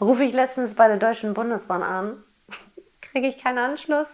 Rufe ich letztens bei der Deutschen Bundesbahn an, kriege ich keinen Anschluss.